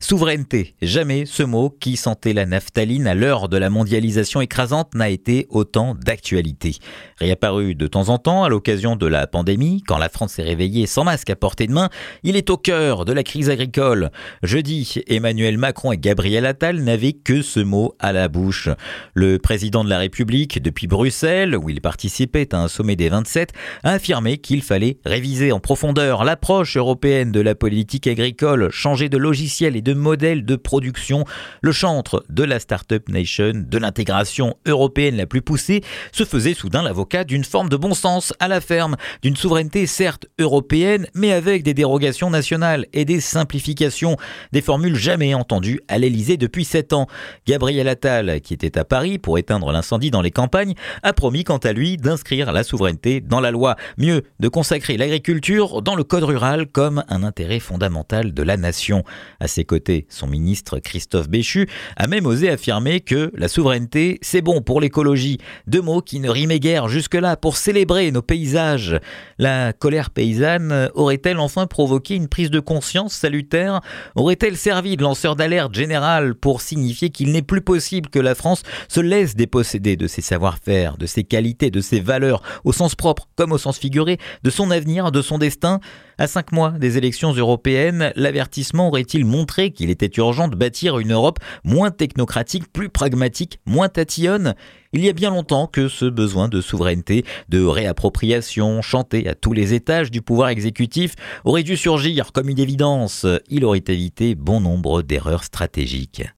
Souveraineté, jamais ce mot qui sentait la naphtaline à l'heure de la mondialisation écrasante n'a été autant d'actualité. Réapparu de temps en temps à l'occasion de la pandémie, quand la France s'est réveillée sans masque à portée de main, il est au cœur de la crise agricole. Jeudi, Emmanuel Macron et Gabriel Attal n'avaient que ce mot à la bouche. Le président de la République, depuis Bruxelles, où il participait à un sommet des 27, a affirmé qu'il fallait réviser en profondeur l'approche européenne de la politique agricole, changer de logiciel et de de modèle de production. Le chantre de la Startup Nation, de l'intégration européenne la plus poussée, se faisait soudain l'avocat d'une forme de bon sens à la ferme, d'une souveraineté certes européenne, mais avec des dérogations nationales et des simplifications, des formules jamais entendues à l'Elysée depuis sept ans. Gabriel Attal, qui était à Paris pour éteindre l'incendie dans les campagnes, a promis quant à lui d'inscrire la souveraineté dans la loi. Mieux, de consacrer l'agriculture dans le code rural comme un intérêt fondamental de la nation. À ses côtés, son ministre Christophe Béchu a même osé affirmer que la souveraineté, c'est bon pour l'écologie. Deux mots qui ne rimaient guère jusque-là pour célébrer nos paysages. La colère paysanne aurait-elle enfin provoqué une prise de conscience salutaire? Aurait-elle servi de lanceur d'alerte général pour signifier qu'il n'est plus possible que la France se laisse déposséder de ses savoir-faire, de ses qualités, de ses valeurs, au sens propre comme au sens figuré, de son avenir, de son destin? À cinq mois des élections européennes, l'avertissement aurait-il montré qu'il était urgent de bâtir une Europe moins technocratique, plus pragmatique, moins tatillonne. Il y a bien longtemps que ce besoin de souveraineté, de réappropriation, chanté à tous les étages du pouvoir exécutif, aurait dû surgir comme une évidence. Il aurait évité bon nombre d'erreurs stratégiques.